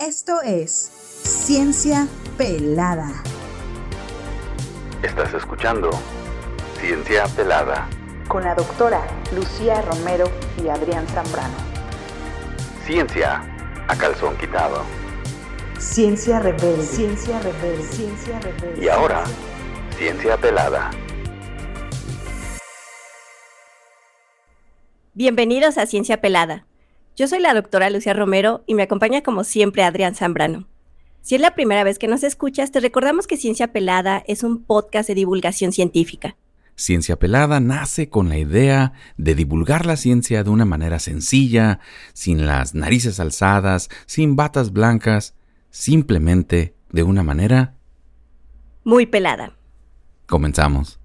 Esto es Ciencia Pelada. Estás escuchando Ciencia Pelada Con la doctora Lucía Romero y Adrián Zambrano. Ciencia a calzón quitado. Ciencia rebelde. Ciencia rebelde. Ciencia rebelde. Y ahora, Ciencia Pelada. Bienvenidos a Ciencia Pelada. Yo soy la doctora Lucía Romero y me acompaña como siempre Adrián Zambrano. Si es la primera vez que nos escuchas, te recordamos que Ciencia Pelada es un podcast de divulgación científica. Ciencia Pelada nace con la idea de divulgar la ciencia de una manera sencilla, sin las narices alzadas, sin batas blancas, simplemente de una manera... Muy pelada. Comenzamos.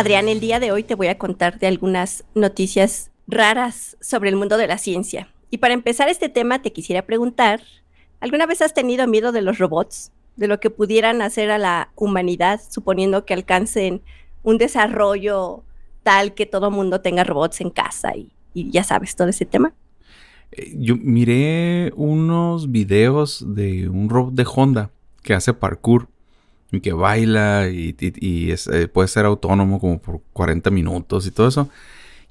Adrián, el día de hoy te voy a contar de algunas noticias raras sobre el mundo de la ciencia. Y para empezar este tema te quisiera preguntar, ¿alguna vez has tenido miedo de los robots? De lo que pudieran hacer a la humanidad, suponiendo que alcancen un desarrollo tal que todo mundo tenga robots en casa y, y ya sabes todo ese tema. Eh, Yo miré unos videos de un robot de Honda que hace parkour que baila y, y- y es, eh, puede ser autónomo como por 40 minutos y todo eso.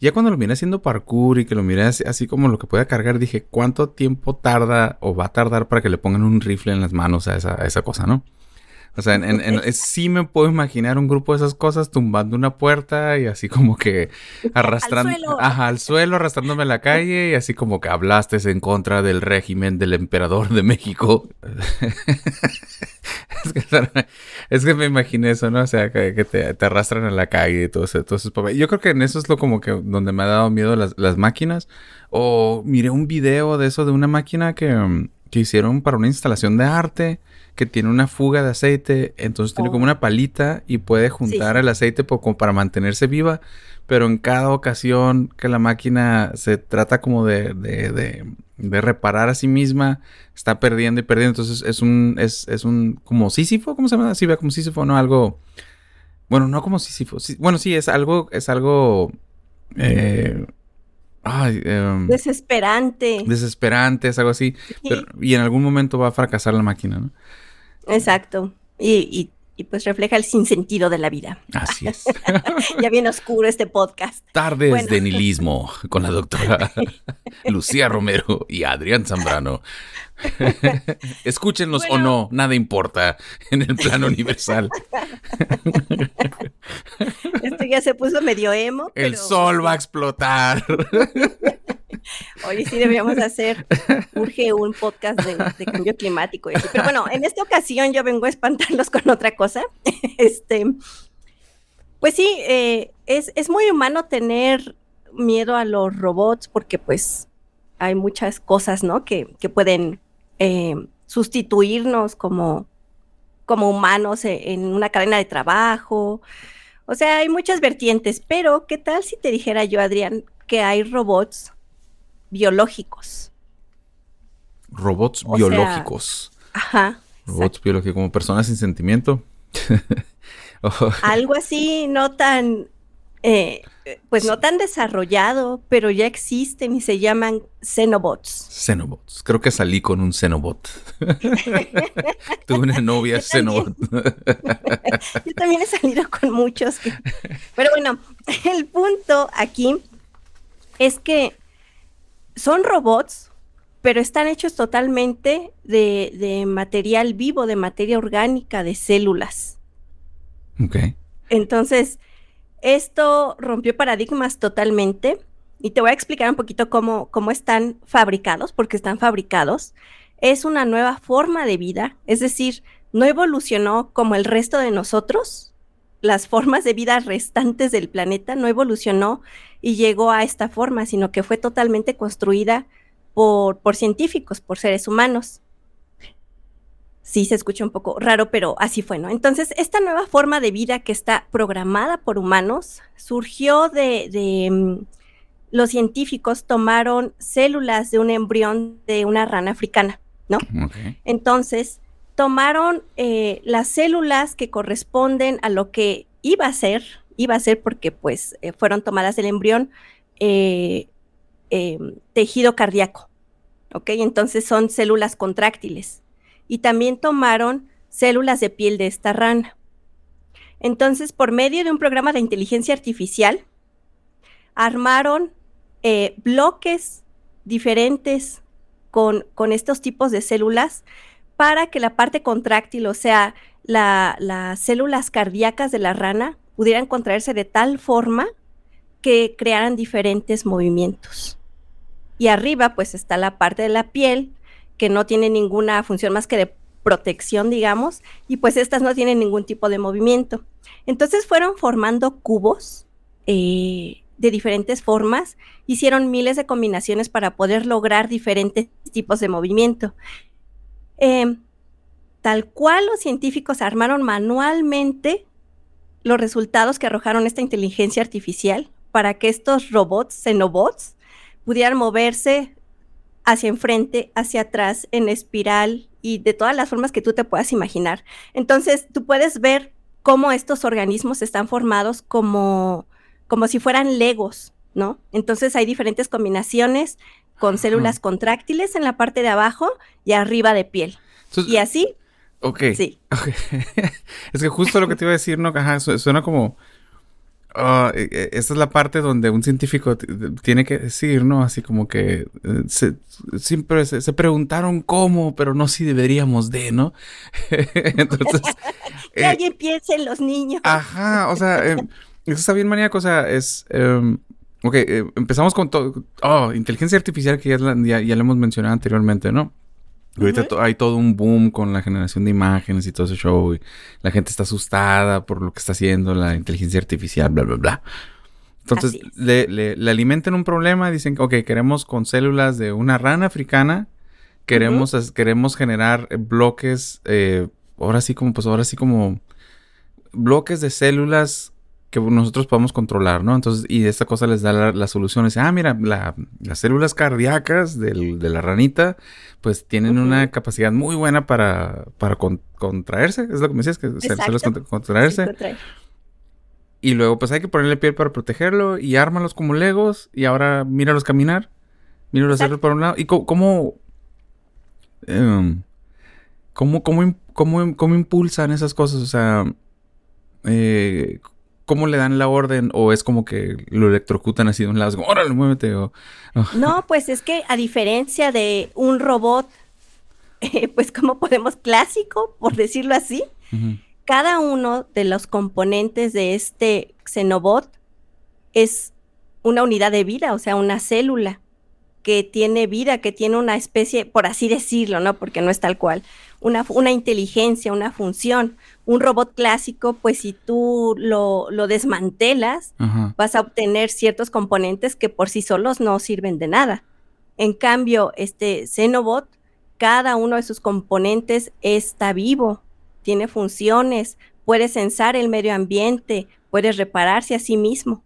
Ya cuando lo miré haciendo parkour y que lo miré así, así como lo que puede cargar, dije, ¿cuánto tiempo tarda o va a tardar para que le pongan un rifle en las manos a esa, a esa cosa, no? O sea, en, en- en- es- sí me puedo imaginar un grupo de esas cosas tumbando una puerta y así como que arrastrando, suelo. ajá, al suelo, arrastrándome a la calle y así como que hablaste en contra del régimen del emperador de México. es, que, es que me imaginé eso, ¿no? O sea, que, que te, te arrastran a la calle y todo eso. todo eso es. Yo creo que en eso es lo como que donde me ha dado miedo las, las máquinas. O miré un video de eso de una máquina que, mm, que hicieron para una instalación de arte que tiene una fuga de aceite, entonces tiene Oh. como una palita y puede juntar el aceite po- como para mantenerse viva, pero en cada ocasión que la máquina se trata como de, de, de- de reparar a sí misma, está perdiendo y perdiendo, entonces es un, es, es un, como Sísifo, ¿cómo se llama? Sí, vea como Sísifo, ¿no? Algo, bueno, no como Sísifo, sí- bueno, sí, es algo, es algo, eh, ay, em, Desesperante. desesperante, es algo así, pero- y en algún momento va a fracasar la máquina, ¿no? Exacto. Y, y- y pues refleja el sinsentido de la vida. Así es. ya bien oscuro este podcast. Tardes Bueno. de nihilismo con la doctora Lucía Romero y Adrián Zambrano. Escúchenlos o no, nada importa en el plano universal. Esto ya se puso medio emo. El pero- sol va a explotar. Oye, sí deberíamos hacer, urge un podcast de, cambio climático. y así. Pero bueno, en esta ocasión yo vengo a espantarlos con otra cosa. Este, pues sí, eh, es, es muy humano tener miedo a los robots porque pues hay muchas cosas, ¿no? Que, que pueden eh, sustituirnos como, como humanos e- en una cadena de trabajo. O sea, hay muchas vertientes, pero ¿qué tal si te dijera yo, Adrián, que hay robots biológicos? Robots O sea- biológicos. Ajá. Robots biológicos como personas sin sentimiento. Oh, Algo así no tan, eh, pues no tan desarrollado, pero ya existen y se llaman Xenobots. Xenobots. Creo que salí con un Xenobot. Tuve una novia Yo. Xenobot. Yo también he salido con muchos. que- Pero bueno, el punto aquí es que son robots, pero están hechos totalmente de, de material vivo, de materia orgánica, de células. ok. Entonces, esto rompió paradigmas totalmente y te voy a explicar un poquito cómo, cómo están fabricados, porque están fabricados. Es una nueva forma de vida, es decir, no evolucionó como el resto de nosotros. Las formas de vida restantes del planeta no evolucionó y llegó a esta forma, sino que fue totalmente construida por, por científicos, por seres humanos. Sí, se escucha un poco raro, pero así fue, ¿no? Entonces, esta nueva forma de vida que está programada por humanos surgió de, de mm, los científicos tomaron células de un embrión de una rana africana, ¿no? Entonces, tomaron eh, las células que corresponden a lo que iba a ser, iba a ser porque pues eh, fueron tomadas del embrión, eh, eh, tejido cardíaco, ¿ok? Entonces son células contráctiles. Y también tomaron células de piel de esta rana. Entonces, por medio de un programa de inteligencia artificial, armaron eh, bloques diferentes con, con estos tipos de células para que la parte contráctil, o sea, la- las células cardíacas de la rana, pudieran contraerse de tal forma que crearan diferentes movimientos. Y arriba, pues está la parte de la piel que no tiene ninguna función más que de protección, digamos, y pues estas no tienen ningún tipo de movimiento. Entonces fueron formando cubos eh, de diferentes formas, hicieron miles de combinaciones para poder lograr diferentes tipos de movimiento. Eh, tal cual los científicos armaron manualmente los resultados que arrojaron esta inteligencia artificial para que estos robots, xenobots, pudieran moverse hacia enfrente, hacia atrás, en espiral y de todas las formas que tú te puedas imaginar. Entonces, tú puedes ver cómo estos organismos están formados como, como si fueran legos, ¿no? Entonces hay diferentes combinaciones con células contráctiles en la parte de abajo y arriba de piel. Entonces, Y así, ok. sí. Ok. es que justo lo que te iba a decir, ¿no? Ajá, su- suena como... ah, eh, eh, esta es la parte donde un científico tiene que decir, ¿no? Así como que eh, se, siempre se, se preguntaron cómo, pero no si deberíamos de, ¿no? Entonces... Que eh, alguien piense en los niños. Ajá, o sea, eh, eso está bien maníaco, o sea, es... em, ok, eh, empezamos con todo... Oh, inteligencia artificial que ya, la- ya, ya lo hemos mencionado anteriormente, ¿no? Ahorita Ujú. to- hay todo un boom con la generación de imágenes y todo ese show. Y la gente está asustada por lo que está haciendo la inteligencia artificial, bla, bla, bla. Entonces, le, le- le alimentan un problema. Dicen, ok, queremos con células de una rana africana. Queremos, queremos generar bloques, eh, ahora sí como, pues ahora sí como bloques de células que nosotros podamos controlar, ¿no? Entonces, y esta cosa les da la, la solución. Dice, ah, mira, la- las células cardíacas del- de la ranita, pues tienen una capacidad muy buena para, para con- contraerse, es lo que me decías, que células Exacto. contra- contraerse. Sí, contrae. Y luego, pues hay que ponerle piel para protegerlo y ármalos como legos. Y ahora míralos caminar. Míralos Exacto. hacerlo por un lado. ¿Y cómo. em, cómo, cómo, cómo- cómo impulsan esas cosas? O sea. eh, ¿Cómo le dan la orden? ¿O es como que lo electrocutan así de un lado? Órale, muévete. O, o- No, pues es que a diferencia de un robot, eh, pues como podemos clásico, por decirlo así, cada uno de los componentes de este xenobot es una unidad de vida, o sea, una célula que tiene vida, que tiene una especie, por así decirlo, ¿no? Porque no es tal cual, una, una inteligencia, una función. Un robot clásico, pues si tú lo, lo desmantelas, Ajá. vas a obtener ciertos componentes que por sí solos no sirven de nada. En cambio, este Xenobot, cada uno de sus componentes está vivo, tiene funciones, puede censar el medio ambiente, puede repararse a sí mismo.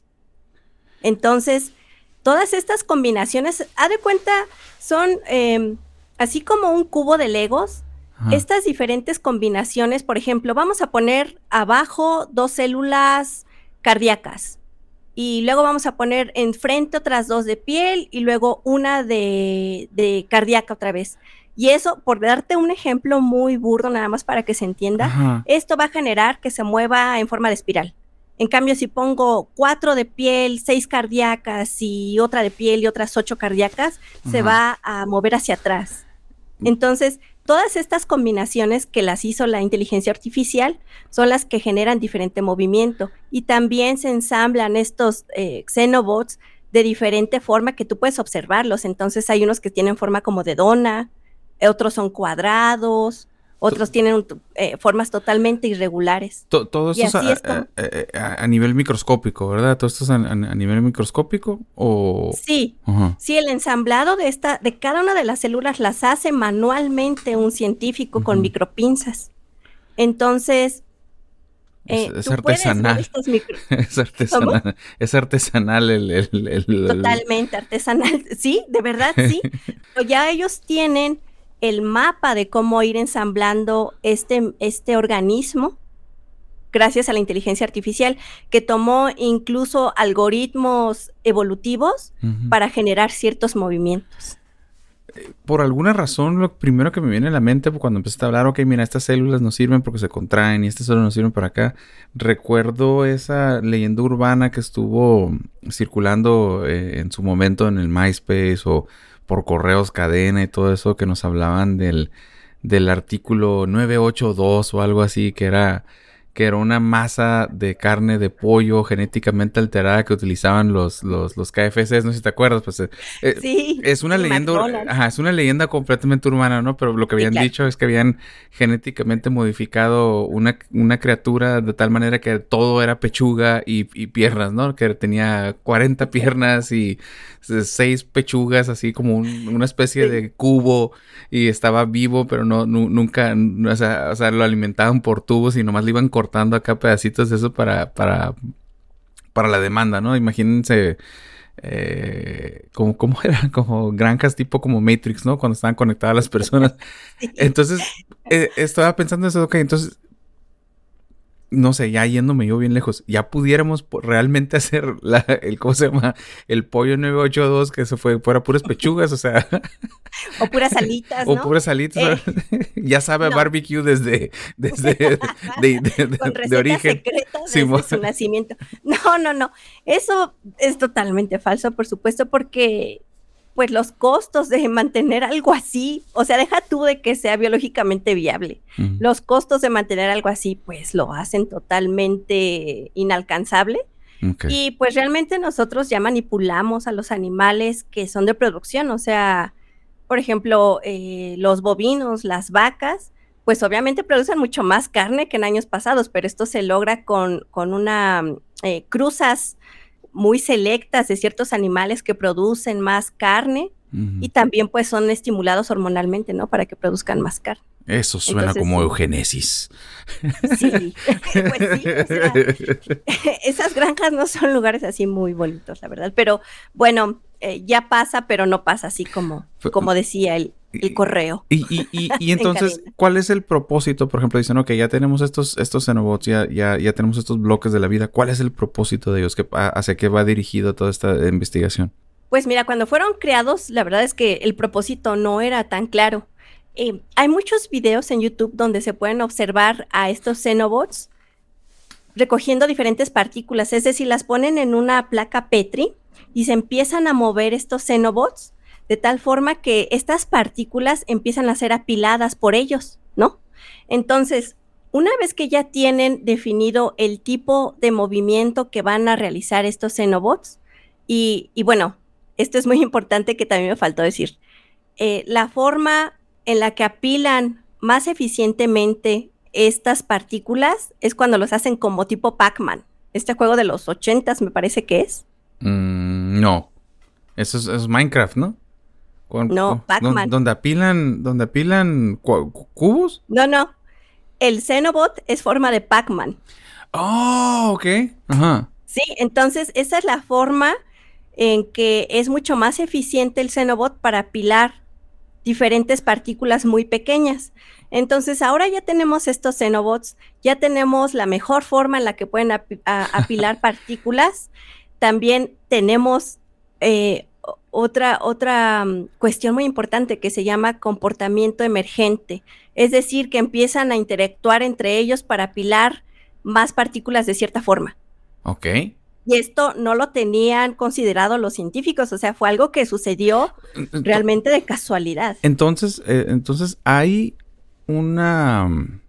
Entonces, todas estas combinaciones, haz de cuenta, son eh, así como un cubo de Legos, Ajá. estas diferentes combinaciones, por ejemplo, vamos a poner abajo dos células cardíacas y luego vamos a poner enfrente otras dos de piel y luego una de, de cardíaca otra vez. Y eso, por darte un ejemplo muy burdo, nada más para que se entienda, Ajá. esto va a generar que se mueva en forma de espiral. En cambio, si pongo cuatro de piel, seis cardíacas y otra de piel y otras ocho cardíacas, se va a mover hacia atrás. Entonces, todas estas combinaciones que las hizo la inteligencia artificial son las que generan diferente movimiento y también se ensamblan estos eh, xenobots de diferente forma que tú puedes observarlos. Entonces hay unos que tienen forma como de dona, otros son cuadrados, otros tienen eh, formas totalmente irregulares. todo esto es a, nivel microscópico, ¿verdad? ¿Todo esto es a, nivel microscópico? O... Sí, sí, el ensamblado de, esta, de cada una de las células las hace manualmente un científico con micropinzas. Entonces, es, artesanal. es, artesanal. es artesanal. el, Totalmente artesanal. Sí, de verdad sí. ya ellos tienen el mapa de cómo ir ensamblando este, este organismo gracias a la inteligencia artificial, que tomó incluso algoritmos evolutivos para generar ciertos movimientos. Por alguna razón, lo primero que me viene a la mente cuando empezaste a hablar, ok, mira, estas células no sirven porque se contraen y estas células no sirven para acá, recuerdo esa leyenda urbana que estuvo circulando eh, en su momento en el MySpace o por correos cadena y todo eso que nos hablaban del, del artículo 982 o algo así, que era que era una masa de carne de pollo genéticamente alterada que utilizaban los, los, los KFCs, no sé si te acuerdas, pues eh, eh, sí, es una leyenda, ajá, es una leyenda completamente urbana, ¿no? Pero lo que habían dicho es que habían genéticamente modificado una, una, criatura de tal manera que todo era pechuga y, y piernas, ¿no? Que tenía 40 piernas y seis pechugas, así como una especie de cubo y estaba vivo, pero no, nunca, o sea, o sea, lo alimentaban por tubos y nomás le iban cortando acá pedacitos de eso para, para, para la demanda, ¿no? Imagínense. Eh, como, como eran como granjas tipo como Matrix, ¿no? Cuando estaban conectadas las personas. Entonces, eh, estaba pensando eso, ok, entonces no sé, ya yéndome yo bien lejos, ya pudiéramos realmente hacer la, el, ¿cómo se llama? El pollo 982 que se fue, fuera puras pechugas, o sea. O puras alitas, ¿no? O puras alitas. Eh, ya sabe barbecue desde, desde de, de, origen. desde su nacimiento. No, no, no. Eso es totalmente falso, por supuesto, porque pues los costos de mantener algo así, o sea, deja tú de que sea biológicamente viable. Los costos de mantener algo así, pues lo hacen totalmente inalcanzable. Y pues realmente nosotros ya manipulamos a los animales que son de producción, o sea, por ejemplo, eh, los bovinos, las vacas, pues obviamente producen mucho más carne que en años pasados, pero esto se logra con, con una eh, cruzas muy selectas de ciertos animales que producen más carne y también pues son estimulados hormonalmente, ¿no? Para que produzcan más carne. Eso suena como eugenesis. Sí, pues sí, esas granjas no son lugares así muy bonitos, la verdad, pero bueno, eh, ya pasa, pero no pasa así como, como decía el, el correo. Y, y, y, y entonces, ¿cuál es el propósito? Por ejemplo, dicen, ok, ya tenemos estos, estos Xenobots, ya, ya, ya tenemos estos bloques de la vida. ¿Cuál es el propósito de ellos? ¿Qué, ¿Hacia qué va dirigido toda esta investigación? Pues mira, cuando fueron creados, la verdad es que el propósito no era tan claro. Eh, hay muchos videos en YouTube donde se pueden observar a estos Xenobots recogiendo diferentes partículas, es decir, las ponen en una placa Petri y se empiezan a mover estos Xenobots de tal forma que estas partículas empiezan a ser apiladas por ellos, ¿no? Entonces, una vez que ya tienen definido el tipo de movimiento que van a realizar estos xenobots, y, bueno, esto es muy importante que también me faltó decir, eh, la forma en la que apilan más eficientemente estas partículas es cuando los hacen como tipo Pac-Man. Este juego de los ochentas me parece que es. Mm, no. Eso es, Minecraft, ¿no? No, Pac-Man. ¿Donde apilan, donde apilan cubos? No, no. El Xenobot es forma de Pac-Man. Oh, ok. Ajá. Sí, entonces esa es la forma en que es mucho más eficiente el Xenobot para apilar diferentes partículas muy pequeñas. Entonces ahora ya tenemos estos Xenobots, ya tenemos la mejor forma en la que pueden apilar partículas. También tenemos eh, otra, otra mm, cuestión muy importante que se llama comportamiento emergente, es decir, que empiezan a interactuar entre ellos para apilar más partículas de cierta forma. Ok. Y esto no lo tenían considerado los científicos, o sea, fue algo que sucedió realmente de casualidad. Entonces, eh, entonces hay una, mm,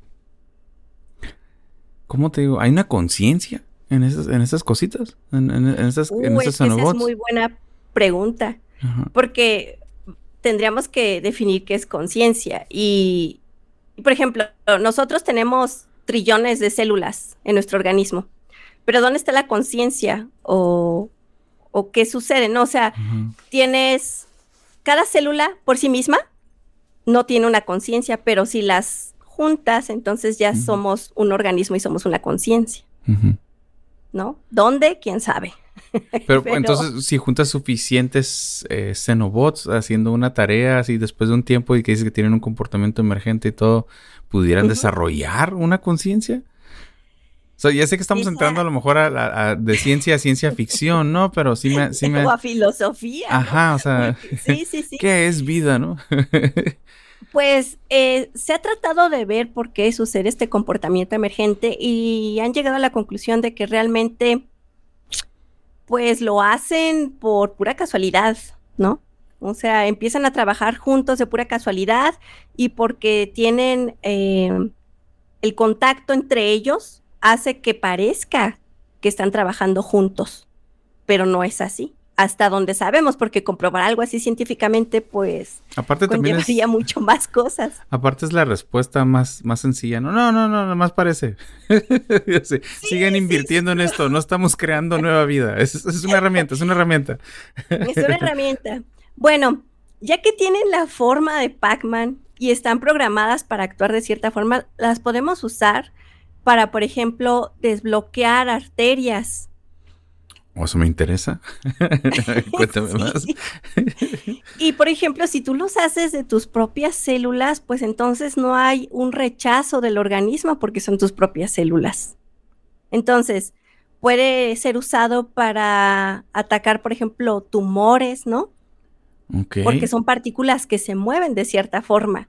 ¿cómo te digo? Hay una conciencia en esas, en esas cositas, en, esas, en esas esa es muy buena pregunta, porque tendríamos que definir qué es conciencia y, por ejemplo, nosotros tenemos trillones de células en nuestro organismo, pero ¿dónde está la conciencia o, o, qué sucede? ¿no? O sea, tienes cada célula por sí misma no tiene una conciencia, pero si las juntas, entonces ya somos un organismo y somos una conciencia. ¿No? ¿Dónde? ¿Quién sabe? Pero, entonces, si juntas suficientes eh, Xenobots haciendo una tarea así después de un tiempo y que dices que tienen un comportamiento emergente y todo, ¿pudieran desarrollar una conciencia? O sea, ya sé que estamos entrando a lo mejor a, de ciencia a ciencia ficción, ¿no? Pero sí me... Sí me... O a filosofía. Ajá, o sea... sí, sí, sí. ¿Qué es vida, no? pues eh, se ha tratado de ver por qué sucede este comportamiento emergente y han llegado a la conclusión de que realmente pues lo hacen por pura casualidad, ¿no? O sea, empiezan a trabajar juntos de pura casualidad y porque tienen eh, el contacto entre ellos hace que parezca que están trabajando juntos, pero no es así hasta donde sabemos, porque comprobar algo así científicamente, pues aparte también mucho más cosas. Aparte es la respuesta más, más sencilla. No, no, no, no, más parece. Sigan invirtiendo en esto, no estamos creando nueva vida. Es, es una herramienta, es una herramienta. es una herramienta. Bueno, ya que tienen la forma de Pac-Man y están programadas para actuar de cierta forma, las podemos usar para, por ejemplo, desbloquear arterias ¿O eso me interesa? Cuéntame más. y por ejemplo, si tú los haces de tus propias células, pues entonces no hay un rechazo del organismo porque son tus propias células. Entonces, puede ser usado para atacar, por ejemplo, tumores, ¿no? Porque son partículas que se mueven de cierta forma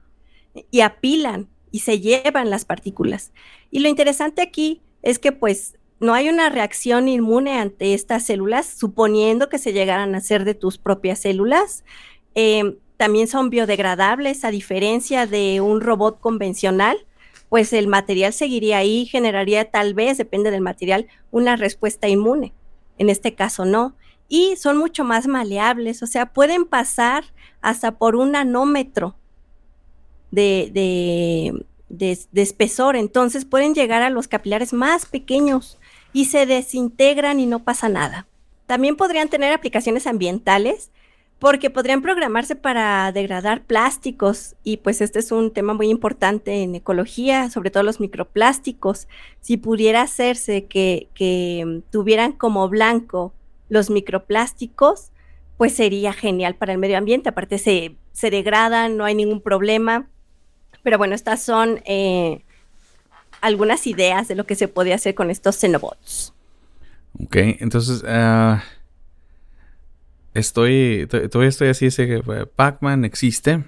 y apilan y se llevan las partículas. Y lo interesante aquí es que pues no hay una reacción inmune ante estas células, suponiendo que se llegaran a ser de tus propias células. Em, también son biodegradables, a diferencia de un robot convencional, pues el material seguiría ahí, generaría tal vez, depende del material, una respuesta inmune. En este caso no. Y son mucho más maleables, o sea, pueden pasar hasta por un nanómetro de, de, de espesor, entonces pueden llegar a los capilares más pequeños y se desintegran y no pasa nada. También podrían tener aplicaciones ambientales porque podrían programarse para degradar plásticos y pues este es un tema muy importante en ecología, sobre todo los microplásticos. Si pudiera hacerse que, tuvieran como blanco los microplásticos, pues sería genial para el medio ambiente. Aparte se, se degradan, no hay ningún problema. Pero bueno, estas son eh, algunas ideas de lo que se puede hacer con estos Xenobots. Ok, entonces uh, estoy, todavía estoy así, sé que eh, Pac-Man existe.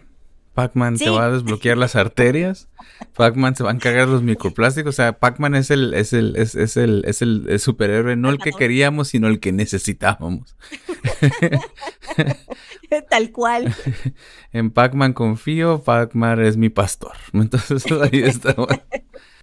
Pac-Man te va a desbloquear las arterias. Pac-Man se va a encargar los microplásticos. O sea, Pac-Man es el, es el, es, el, es el, superhéroe, no el que queríamos, sino el que necesitábamos. Tal cual. en Pac-Man confío, Pac-Man es mi pastor. Entonces ahí está.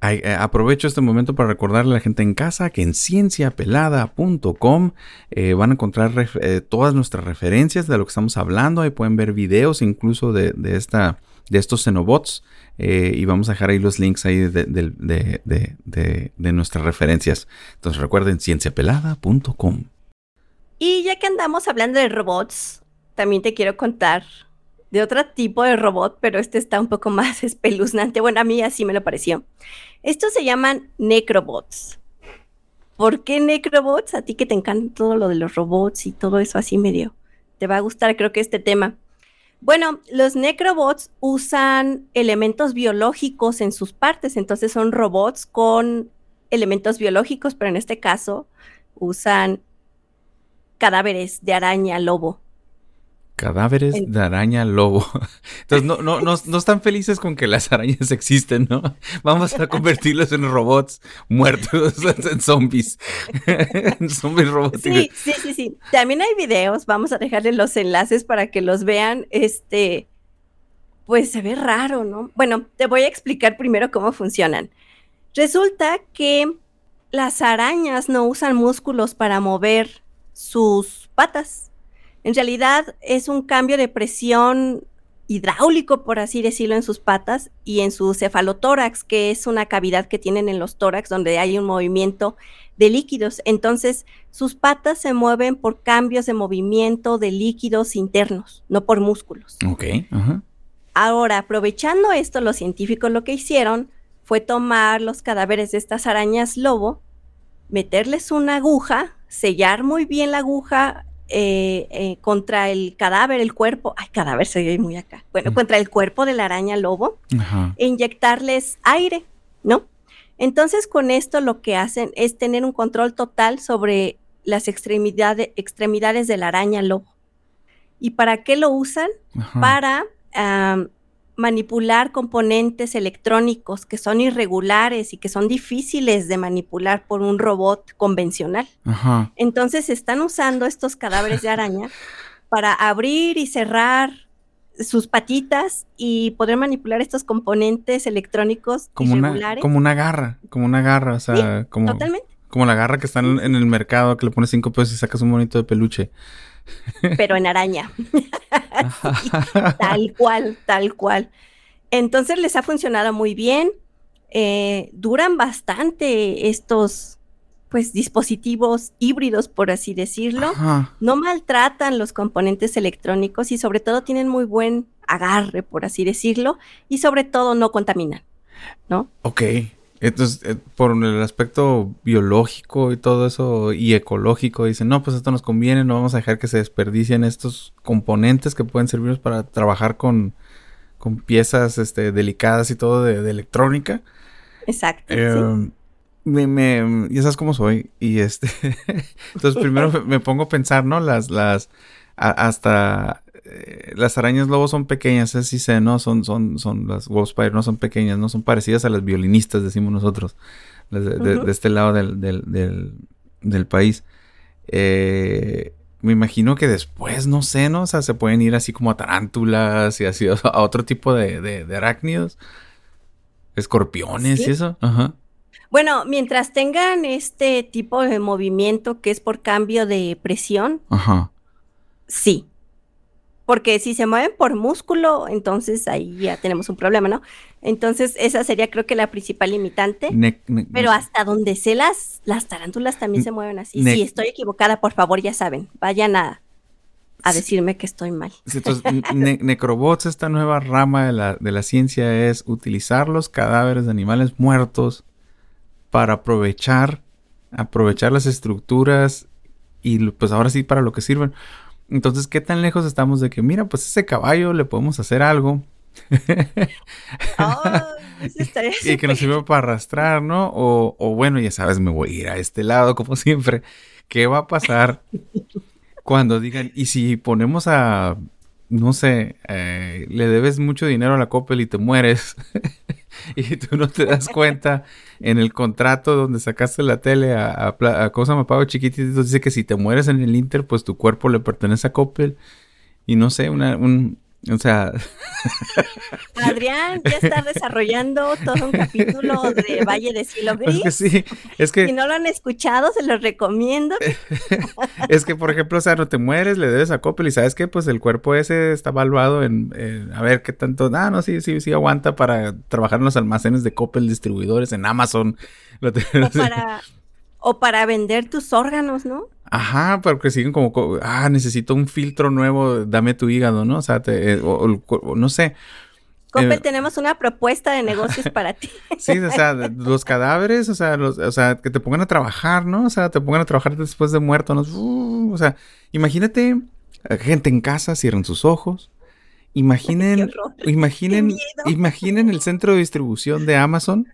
Eh, aprovecho este momento para recordarle a la gente en casa que en cienciapelada.com eh, van a encontrar eh, todas nuestras referencias de lo que estamos hablando. Ahí pueden ver videos incluso de, esta, de estos Xenobots. y vamos a dejar ahí los links ahí de, nuestras referencias. Entonces recuerden cienciapelada.com. Y ya que andamos hablando de robots, también te quiero contar de otro tipo de robot, pero este está un poco más espeluznante. Bueno, a mí así me lo pareció. Estos se llaman necrobots. ¿Por qué necrobots? A ti que te encanta todo lo de los robots y todo eso así medio. Te va a gustar, creo que este tema. Bueno, los necrobots usan elementos biológicos en sus partes, entonces son robots con elementos biológicos, pero en este caso usan cadáveres de araña, lobo. Cadáveres de araña lobo. Entonces no, no, no, no, están felices con que las arañas existen, ¿no? Vamos a convertirlos en robots muertos, en zombies. en zombies robóticos. Sí, sí, sí, sí. También hay videos, vamos a dejarle los enlaces para que los vean. Este, pues se ve raro, ¿no? Bueno, te voy a explicar primero cómo funcionan. Resulta que las arañas no usan músculos para mover sus patas en realidad es un cambio de presión hidráulico, por así decirlo, en sus patas y en su cefalotórax, que es una cavidad que tienen en los tórax donde hay un movimiento de líquidos. Entonces, sus patas se mueven por cambios de movimiento de líquidos internos, no por músculos. Ok. Ahora, aprovechando esto, los científicos lo que hicieron fue tomar los cadáveres de estas arañas lobo, meterles una aguja, sellar muy bien la aguja eh, eh, contra el cadáver, el cuerpo, ay, cadáver se ve muy acá, bueno, contra el cuerpo de la araña lobo, e inyectarles aire, ¿no? Entonces con esto lo que hacen es tener un control total sobre las extremidades, extremidades de la araña lobo. ¿Y para qué lo usan? Para am, manipular componentes electrónicos que son irregulares y que son difíciles de manipular por un robot convencional. Ajá. Entonces están usando estos cadáveres de araña para abrir y cerrar sus patitas y poder manipular estos componentes electrónicos Como una, irregulares. como una garra, como una garra, o sea, como, Totalmente, como la garra que está en, en el mercado que le pones cinco pesos y sacas un bonito de peluche. Pero en araña. Tal cual, tal cual. Entonces les ha funcionado muy bien. eh, duran bastante estos pues dispositivos híbridos, por así decirlo. Ajá. No maltratan los componentes electrónicos y sobre todo tienen muy buen agarre, por así decirlo, y sobre todo no contaminan, ¿no? Ok. Entonces, eh, por el aspecto biológico y todo eso, y ecológico, dicen, no, pues esto nos conviene, no vamos a dejar que se desperdicien estos componentes que pueden servirnos para trabajar con, con piezas este, delicadas y todo de, de electrónica. Exacto. sí. Eh, me, me, ya sabes cómo soy. Y este. Entonces, primero me, me pongo a pensar, ¿no? Las, las. a- hasta. Eh, las arañas lobos son pequeñas, así sé, ¿no? Son, son, son. Las wolf spider no son pequeñas, ¿no? Son parecidas a las violinistas, decimos nosotros. de, de- este lado del, del, del, del país. Eh, me imagino que después, no sé, ¿no? O sea, se pueden ir así como a tarántulas y así a otro tipo de, de, de arácnidos. Escorpiones Sí. y eso. Ajá. Bueno, mientras tengan este tipo de movimiento que es por cambio de presión, Ajá. sí. Porque si se mueven por músculo, entonces ahí ya tenemos un problema, ¿no? Entonces esa sería creo que la principal limitante. Ne- Pero hasta donde sé las, las tarántulas también se mueven así. Si estoy equivocada, por favor, ya saben, vayan a, a decirme que estoy mal. Entonces, ne- Necrobots, esta nueva rama de la, de la ciencia es utilizar los cadáveres de animales muertos para aprovechar, aprovechar las estructuras y pues ahora sí para lo que sirven. Entonces, ¿qué tan lejos estamos de que, mira, pues ese caballo le podemos hacer algo eso estaría y que nos sirva para arrastrar, ¿no? O, o bueno, ya sabes, me voy a ir a este lado como siempre. ¿Qué va a pasar cuando digan, y si ponemos a, no sé, eh, le debes mucho dinero a la Coppel y te mueres y tú no te das cuenta en el contrato donde sacaste la tele a, a, a cosa me pago chiquitito, dice que si te mueres en el Inter, pues tu cuerpo le pertenece a Coppel. Y no sé, una, un, o sea, Adrián ya está desarrollando todo un capítulo de Valle de Cielo es Gris. que sí, es que... Si no lo han escuchado, se los recomiendo. Es que, por ejemplo, o sea, no te mueres, le debes a Coppel y sabes que, pues el cuerpo ese está evaluado en, en a ver qué tanto. Ah, no, sí, sí, sí aguanta para trabajar en los almacenes de Coppel distribuidores en Amazon. Lo te- O para, o para vender tus órganos, ¿no? Ajá, porque siguen como, co- ah, necesito un filtro nuevo, dame tu hígado, ¿no? O sea, te, eh, o- o no sé. Coppel, Eh, tenemos una propuesta de negocios para ti. Sí, o sea, los cadáveres, o sea, los, o sea, que te pongan a trabajar, ¿no? O sea, te pongan a trabajar después de muerto, ¿no? Uh, o sea, imagínate, eh, gente en casa, cierren sus ojos. Imaginen, imaginen, imaginen el centro de distribución de Amazon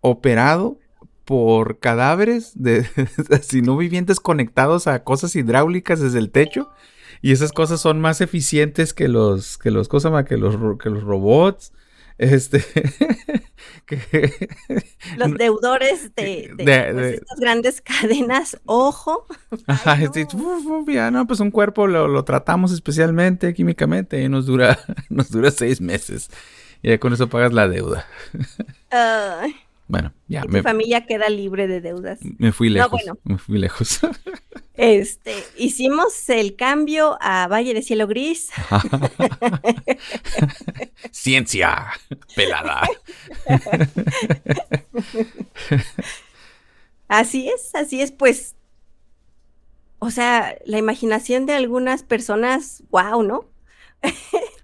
operado por cadáveres de así no vivientes conectados a cosas hidráulicas desde el techo. Y esas cosas son más eficientes que los, que los, que los, que los robots. Este, que, Los deudores de, de, De- pues, de- estas grandes cadenas, ojo. Ajá, Ay, este, no. uf, uf, ya, no, pues un cuerpo lo, lo tratamos especialmente químicamente y nos dura, nos dura seis meses. Y ya con eso pagas la deuda. Ay, Bueno, ya. Y tu Me, familia queda libre de deudas. me fui No, lejos. bueno. Me fui lejos. Este, hicimos el cambio a Valle de Cielo Gris. Ciencia pelada. Así es, así es, pues. O sea, la imaginación de algunas personas, wow, ¿no?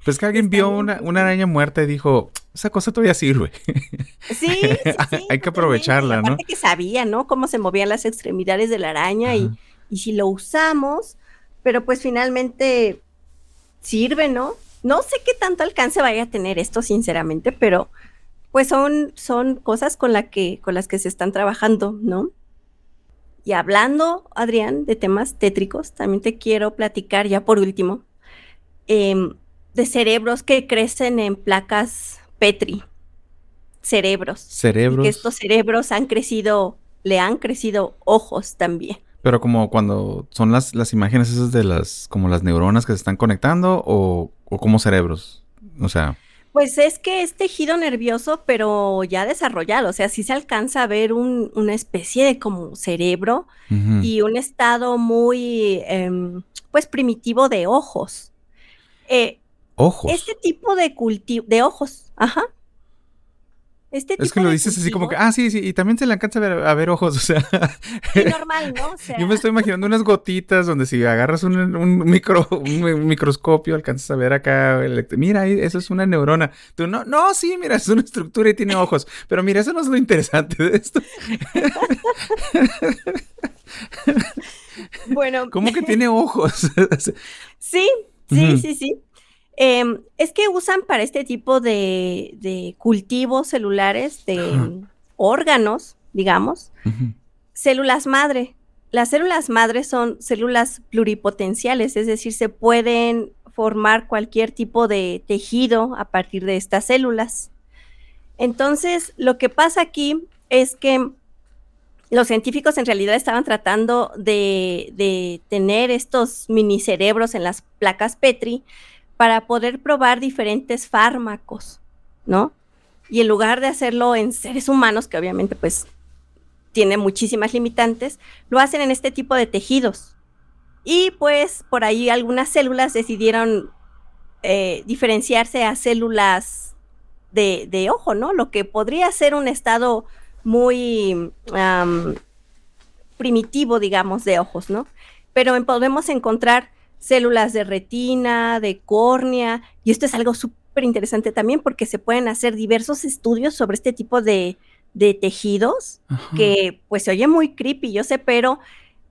Pues que alguien vio una, una araña muerta y dijo, esa cosa todavía sirve. Sí, sí, sí. Hay que aprovecharla, ¿no? Que sabía, ¿no? Cómo se movían las extremidades de la araña y, y si lo usamos, pero pues finalmente sirve, ¿no? No sé qué tanto alcance vaya a tener esto, sinceramente, pero pues son, son cosas con, la que, con las que se están trabajando, ¿no? Y hablando, Adrián, de temas tétricos, también te quiero platicar ya por último em, de cerebros que crecen en placas Petri. Cerebros. Y Cerebros. que estos cerebros han crecido, le han crecido ojos también. Pero como cuando son las, las imágenes esas de las, como las neuronas que se están conectando o, o como cerebros. O sea, Pues es que es tejido nervioso, pero ya desarrollado. O sea, sí se alcanza a ver un- una especie de como cerebro y un estado muy, em, pues, primitivo de ojos. Eh, ojos. este tipo de cultivo, de ojos, ajá. Este Es tipo que lo dices así como que, ah, sí, sí, y también se le alcanza a ver, a ver ojos, o sea, sí, normal, ¿no? O sea, yo me estoy imaginando unas gotitas donde si agarras un, un micro, un, mi- microscopio alcanzas a ver acá, el- mira, eso es una neurona. Tú, no, no, sí, mira, es una estructura y tiene ojos, pero mira, eso no es lo interesante de esto. bueno, ¿Cómo que tiene ojos? Sí, sí, sí, sí. Em, es que usan para este tipo de, de cultivos celulares, de órganos, digamos, células madre. Las células madre son células pluripotenciales, es decir, se pueden formar cualquier tipo de tejido a partir de estas células. Entonces, lo que pasa aquí es que los científicos en realidad estaban tratando de, de tener estos mini cerebros en las placas Petri para poder probar diferentes fármacos, ¿no? Y en lugar de hacerlo en seres humanos, que obviamente pues tiene muchísimas limitantes, lo hacen en este tipo de tejidos. Y pues por ahí algunas células decidieron eh, diferenciarse a células de, de ojo, ¿no? Lo que podría ser un estado muy primitivo, digamos, de ojos, ¿no? Pero podemos encontrar células de retina, de córnea, y esto es algo súper interesante también porque se pueden hacer diversos estudios sobre este tipo de, de tejidos Ajá. que pues se oye muy creepy, yo sé, pero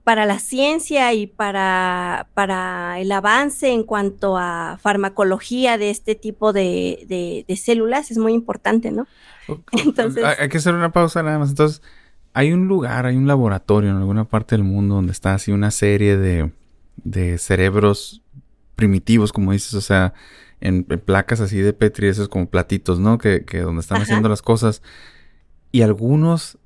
para la ciencia y para, para el avance en cuanto a farmacología de este tipo de, de- de células es muy importante, ¿no? Entonces- hay, que hacer una pausa nada más. Entonces, hay un lugar, hay un laboratorio en alguna parte del mundo donde está así una serie de, de cerebros primitivos, como dices, o sea, en, en placas así de Petri, esos como platitos, ¿no? Que, que donde están Ajá. haciendo las cosas. Y algunos,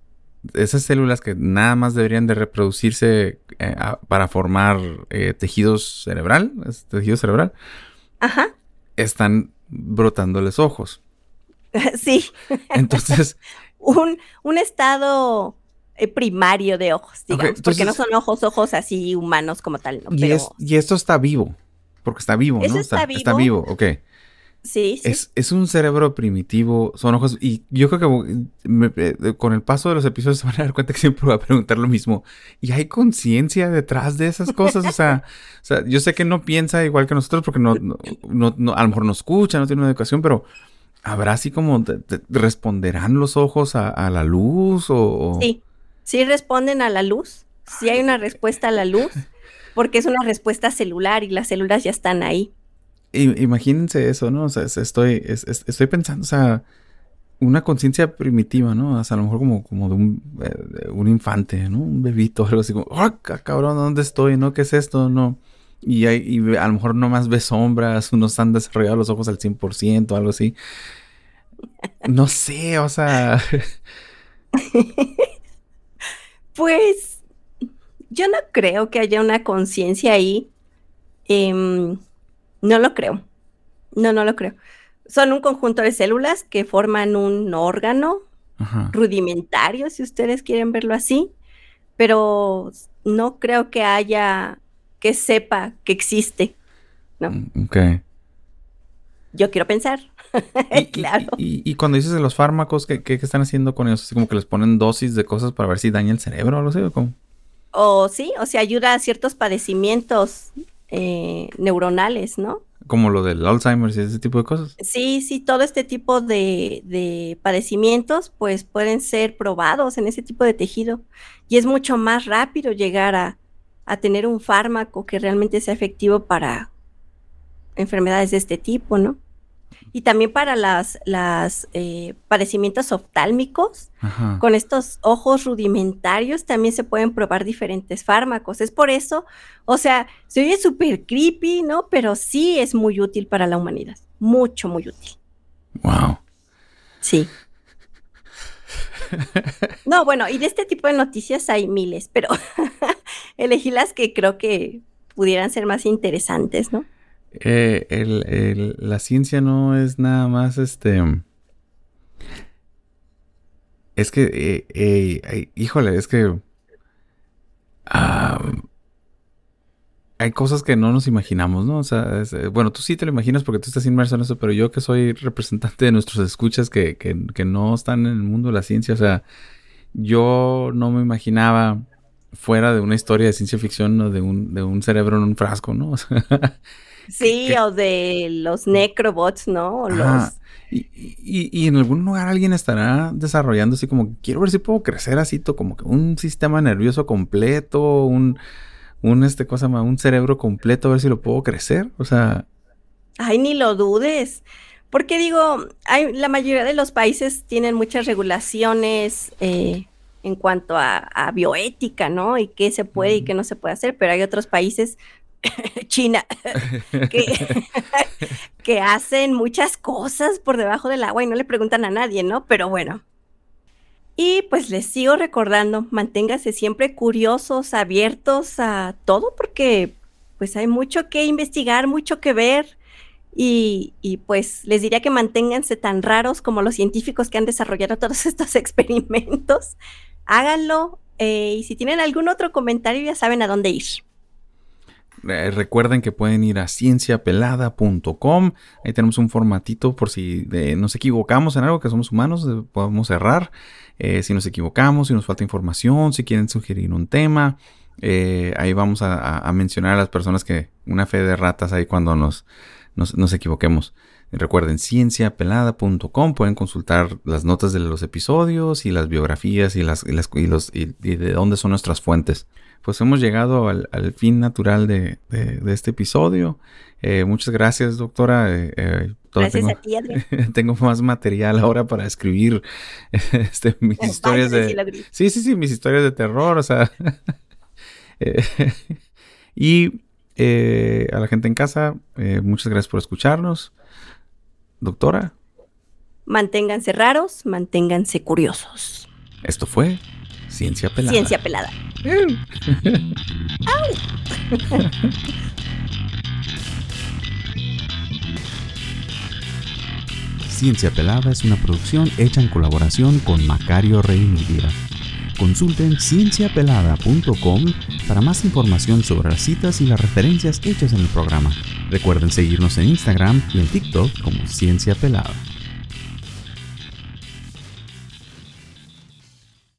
esas células que nada más deberían de reproducirse eh, a- para formar eh, tejidos cerebral, tejido cerebral, Ajá, están brotándoles ojos. sí, Entonces, un, un estado eh, primario de ojos, digamos, porque no son ojos, ojos así humanos como tal, ¿no? Y, Pero es- y esto está vivo. Porque está vivo, Eso ¿no? está Está vivo. vivo, ok. Sí, sí, Es, es un cerebro primitivo, son ojos. Y yo creo que me- eh, con el paso de los episodios se van a dar cuenta que siempre voy a preguntar lo mismo. ¿Y hay conciencia detrás de esas cosas? O sea, o sea, yo sé que no piensa igual que nosotros porque no, no, no- no- a lo mejor no escucha, no tiene una educación, pero ¿habrá así como te- te- responderán los ojos a, a la luz o, o- sí, sí responden a la luz, sí hay una respuesta a la luz, porque es una respuesta celular y las células ya están ahí. Imagínense eso, ¿no? O sea, es- estoy, es- es- estoy pensando, o sea, una conciencia primitiva, ¿no? O sea, a lo mejor como, como de un, eh, un infante, ¿no? Un bebito, algo así como, ¡ah, ca- cabrón! ¿Dónde estoy? ¿No? ¿Qué es esto? No. Y, hay, y a lo mejor nomás ve sombras, unos han desarrollado los ojos al 100%, algo así. No sé, o sea, Pues yo no creo que haya una conciencia ahí. Em, no lo creo. No, no lo creo. Son un conjunto de células que forman un órgano Ajá. rudimentario, si ustedes quieren verlo así, pero no creo que haya que sepa que existe. No. Mm, Ok. Yo quiero pensar. Y, y- claro. Y, y cuando dices de los fármacos, ¿qué, qué, qué están haciendo con ellos? Así como que les ponen dosis de cosas para ver si daña el cerebro o algo así. ¿o cómo? O sí, o sea, ayuda a ciertos padecimientos eh, neuronales, ¿no? Como lo del Alzheimer y ese tipo de cosas. Sí, sí, todo este tipo de, de padecimientos pues pueden ser probados en ese tipo de tejido y es mucho más rápido llegar a, a tener un fármaco que realmente sea efectivo para enfermedades de este tipo, ¿no? Y también para las, las eh, padecimientos oftálmicos, Ajá. con estos ojos rudimentarios también se pueden probar diferentes fármacos. Es por eso, o sea, se oye súper creepy, ¿no? Pero sí es muy útil para la humanidad. Mucho, muy útil. Wow. Sí. No, bueno, y de este tipo de noticias hay miles, pero elegí las que creo que pudieran ser más interesantes, ¿no? Eh, la ciencia no es nada más este. Es que, eh, eh, híjole, es que. ah, hay cosas que no nos imaginamos, ¿no? O sea, bueno, tú sí te lo imaginas porque tú estás inmerso en eso, pero yo que soy representante de nuestros escuchas que, que, que no están en el mundo de la ciencia, o sea, yo no me imaginaba fuera de una historia de ciencia ficción o de un, de un cerebro en un frasco, ¿no? O sea, Sí, o de los necrobots, ¿no? O los... Y, y- y en algún lugar alguien estará desarrollando así como, quiero ver si puedo crecer así, como que un sistema nervioso completo, un, un este cosa más, un cerebro completo, a ver si lo puedo crecer. O sea, Ay, ni lo dudes. Porque digo, hay, la mayoría de los países tienen muchas regulaciones eh, en cuanto a, a bioética, ¿no? Y qué se puede y qué no se puede hacer, pero hay otros países, China, que, que hacen muchas cosas por debajo del agua y no le preguntan a nadie, ¿no? Pero bueno. Y pues les sigo recordando, manténganse siempre curiosos, abiertos a todo, porque pues hay mucho que investigar, mucho que ver. Y, y, pues les diría que manténganse tan raros como los científicos que han desarrollado todos estos experimentos. Háganlo. eh, y si tienen algún otro comentario, ya saben a dónde ir. Eh, recuerden que pueden ir a cienciapelada.com. Ahí tenemos un formatito por si nos equivocamos en algo, que somos humanos, podemos errar. Eh, si nos equivocamos, si nos falta información, si quieren sugerir un tema. eh, ahí vamos a, mencionar a las personas que una fe de ratas ahí cuando nos, nos, equivoquemos. Recuerden, cienciapelada.com. Pueden consultar las notas de los episodios y las biografías y, las, y, las- y los, y de dónde son nuestras fuentes. Pues hemos llegado al, al fin natural de, de- de este episodio. Eh, muchas gracias, doctora. Eh, eh, Gracias tengo, a ti, Adrián. tengo más material ahora para escribir este, mis historias de... Sí, sí, sí, mis historias de terror, o sea. Y a la gente en casa, muchas gracias por escucharnos. Doctora, Manténganse raros, manténganse curiosos. esto fue Ciencia Pelada. Ciencia pelada. Ciencia Pelada es una producción hecha en colaboración con Macario Reinidia. Consulten cienciapelada.com para más información sobre las citas y las referencias hechas en el programa. Recuerden seguirnos en Instagram y en TikTok como Ciencia Pelada.